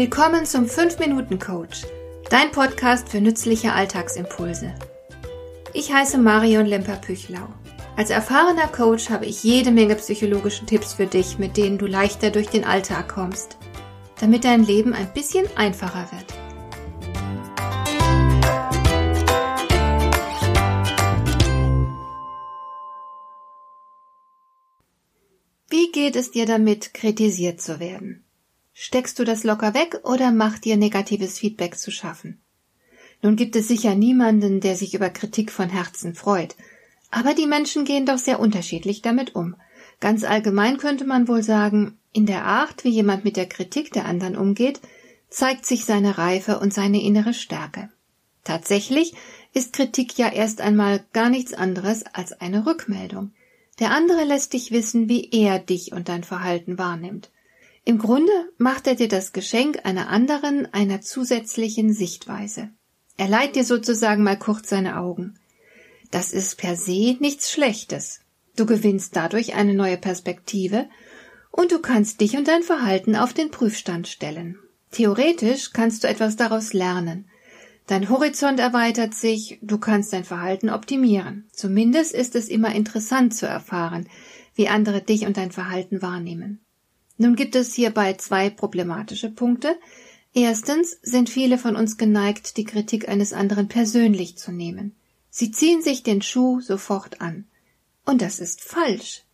Willkommen zum 5-Minuten-Coach, dein Podcast für nützliche Alltagsimpulse. Ich heiße Marion Lemper-Püchlau. Als erfahrener Coach habe ich jede Menge psychologische Tipps für dich, mit denen du leichter durch den Alltag kommst, damit dein Leben ein bisschen einfacher wird. Wie geht es dir damit, kritisiert zu werden? Steckst du das locker weg oder macht dir negatives Feedback zu schaffen? Nun gibt es sicher niemanden, der sich über Kritik von Herzen freut, aber die Menschen gehen doch sehr unterschiedlich damit um. Ganz allgemein könnte man wohl sagen, in der Art, wie jemand mit der Kritik der anderen umgeht, zeigt sich seine Reife und seine innere Stärke. Tatsächlich ist Kritik ja erst einmal gar nichts anderes als eine Rückmeldung. Der andere lässt dich wissen, wie er dich und dein Verhalten wahrnimmt. Im Grunde macht er dir das Geschenk einer anderen, einer zusätzlichen Sichtweise. Er leiht dir sozusagen mal kurz seine Augen. Das ist per se nichts Schlechtes. Du gewinnst dadurch eine neue Perspektive und du kannst dich und dein Verhalten auf den Prüfstand stellen. Theoretisch kannst du etwas daraus lernen. Dein Horizont erweitert sich, du kannst dein Verhalten optimieren. Zumindest ist es immer interessant zu erfahren, wie andere dich und dein Verhalten wahrnehmen. Nun gibt es hierbei zwei problematische Punkte. Erstens sind viele von uns geneigt, die Kritik eines anderen persönlich zu nehmen. Sie ziehen sich den Schuh sofort an. Und das ist falsch.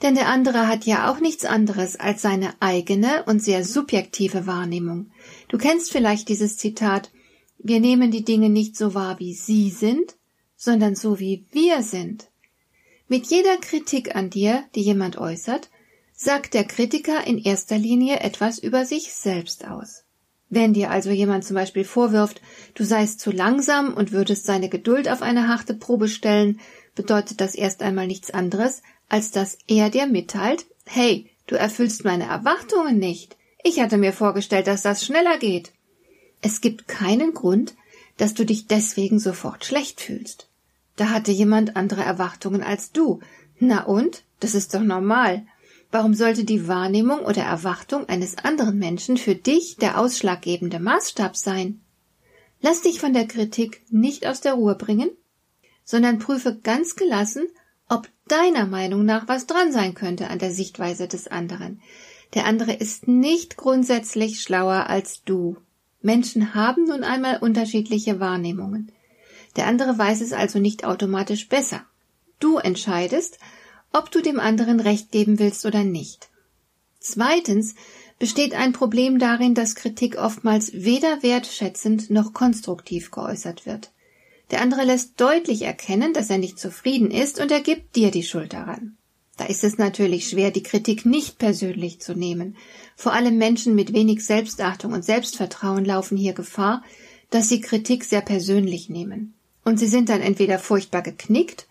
Denn der andere hat ja auch nichts anderes als seine eigene und sehr subjektive Wahrnehmung. Du kennst vielleicht dieses Zitat Wir nehmen die Dinge nicht so wahr, wie sie sind, sondern so, wie wir sind. Mit jeder Kritik an dir, die jemand äußert, sagt der Kritiker in erster Linie etwas über sich selbst aus. Wenn dir also jemand zum Beispiel vorwirft, du seist zu langsam und würdest seine Geduld auf eine harte Probe stellen, bedeutet das erst einmal nichts anderes, als dass er dir mitteilt, hey, du erfüllst meine Erwartungen nicht. Ich hatte mir vorgestellt, dass das schneller geht. Es gibt keinen Grund, dass du dich deswegen sofort schlecht fühlst. Da hatte jemand andere Erwartungen als du. Na und? Das ist doch normal. Warum sollte die Wahrnehmung oder Erwartung eines anderen Menschen für dich der ausschlaggebende Maßstab sein? Lass dich von der Kritik nicht aus der Ruhe bringen, sondern prüfe ganz gelassen, ob deiner Meinung nach was dran sein könnte an der Sichtweise des anderen. Der andere ist nicht grundsätzlich schlauer als du. Menschen haben nun einmal unterschiedliche Wahrnehmungen. Der andere weiß es also nicht automatisch besser. Du entscheidest, ob du dem anderen Recht geben willst oder nicht. Zweitens besteht ein Problem darin, dass Kritik oftmals weder wertschätzend noch konstruktiv geäußert wird. Der andere lässt deutlich erkennen, dass er nicht zufrieden ist und er gibt dir die Schuld daran. Da ist es natürlich schwer, die Kritik nicht persönlich zu nehmen. Vor allem Menschen mit wenig Selbstachtung und Selbstvertrauen laufen hier Gefahr, dass sie Kritik sehr persönlich nehmen. Und sie sind dann entweder furchtbar geknickt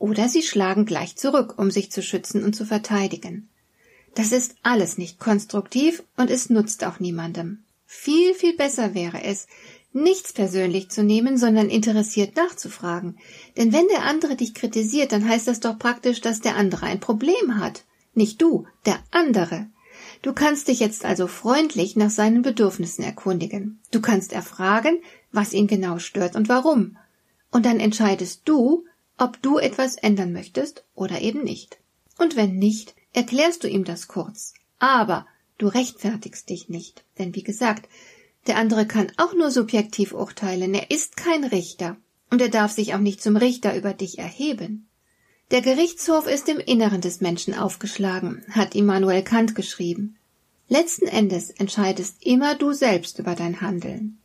oder sie schlagen gleich zurück, um sich zu schützen und zu verteidigen. Das ist alles nicht konstruktiv und es nutzt auch niemandem. Viel, viel besser wäre es, nichts persönlich zu nehmen, sondern interessiert nachzufragen. Denn wenn der andere dich kritisiert, dann heißt das doch praktisch, dass der andere ein Problem hat. Nicht du, der andere. Du kannst dich jetzt also freundlich nach seinen Bedürfnissen erkundigen. Du kannst erfragen, was ihn genau stört und warum. Und dann entscheidest du, ob du etwas ändern möchtest oder eben nicht. Und wenn nicht, erklärst du ihm das kurz. Aber du rechtfertigst dich nicht. Denn wie gesagt, der andere kann auch nur subjektiv urteilen. Er ist kein Richter. Und er darf sich auch nicht zum Richter über dich erheben. Der Gerichtshof ist im Inneren des Menschen aufgeschlagen, hat Immanuel Kant geschrieben. Letzten Endes entscheidest immer du selbst über dein Handeln.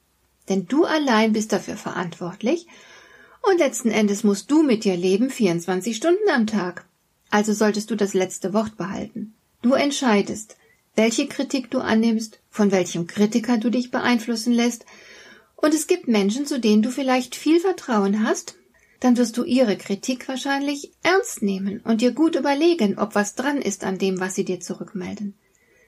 Denn du allein bist dafür verantwortlich und letzten Endes musst du mit dir leben 24 Stunden am Tag. Also solltest du das letzte Wort behalten. Du entscheidest, welche Kritik du annimmst, von welchem Kritiker du dich beeinflussen lässt, und es gibt Menschen, zu denen du vielleicht viel Vertrauen hast, dann wirst du ihre Kritik wahrscheinlich ernst nehmen und dir gut überlegen, ob was dran ist an dem, was sie dir zurückmelden.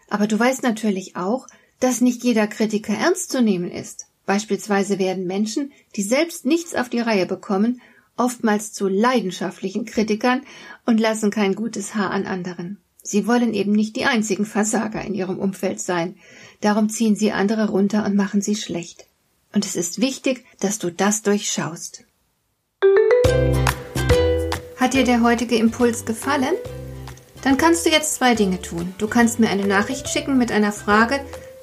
Aber du weißt natürlich auch, dass nicht jeder Kritiker ernst zu nehmen ist. Beispielsweise werden Menschen, die selbst nichts auf die Reihe bekommen, oftmals zu leidenschaftlichen Kritikern und lassen kein gutes Haar an anderen. Sie wollen eben nicht die einzigen Versager in ihrem Umfeld sein. Darum ziehen sie andere runter und machen sie schlecht. Und es ist wichtig, dass du das durchschaust. Hat dir der heutige Impuls gefallen? Dann kannst du jetzt zwei Dinge tun. Du kannst mir eine Nachricht schicken mit einer Frage,